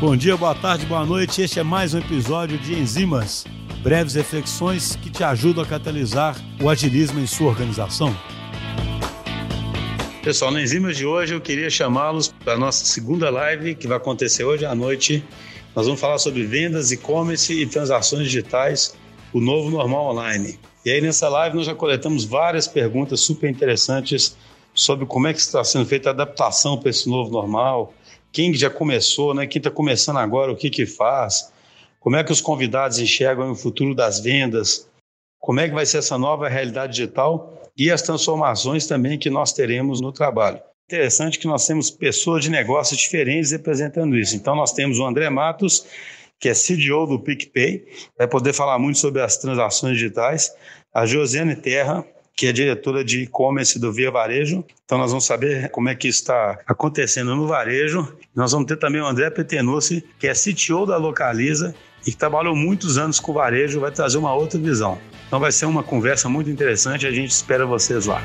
Bom dia, boa tarde, boa noite. Este é mais um episódio de Enzimas, breves reflexões que te ajudam a catalisar o agilismo em sua organização. Pessoal, no Enzimas de hoje eu queria chamá-los para a nossa segunda live que vai acontecer hoje à noite. Nós vamos falar sobre vendas, e-commerce e transações digitais, o novo normal online. E aí nessa live nós já coletamos várias perguntas super interessantes sobre como é que está sendo feita a adaptação para esse novo normal, quem já começou, né, quem está começando agora, o que que faz, como é que os convidados enxergam o futuro das vendas, como é que vai ser essa nova realidade digital e as transformações também que nós teremos no trabalho. Interessante que nós temos pessoas de negócios diferentes representando isso. Então nós temos o André Matos, que é CDO do PicPay, vai poder falar muito sobre as transações digitais. A Josiane Terra, que é diretora de e-commerce do Via Varejo. Então nós vamos saber como é que está acontecendo no varejo. Nós vamos ter também o André Petenucci, que é CTO da Localiza e que trabalhou muitos anos com o varejo, vai trazer uma outra visão. Então vai ser uma conversa muito interessante, a gente espera vocês lá.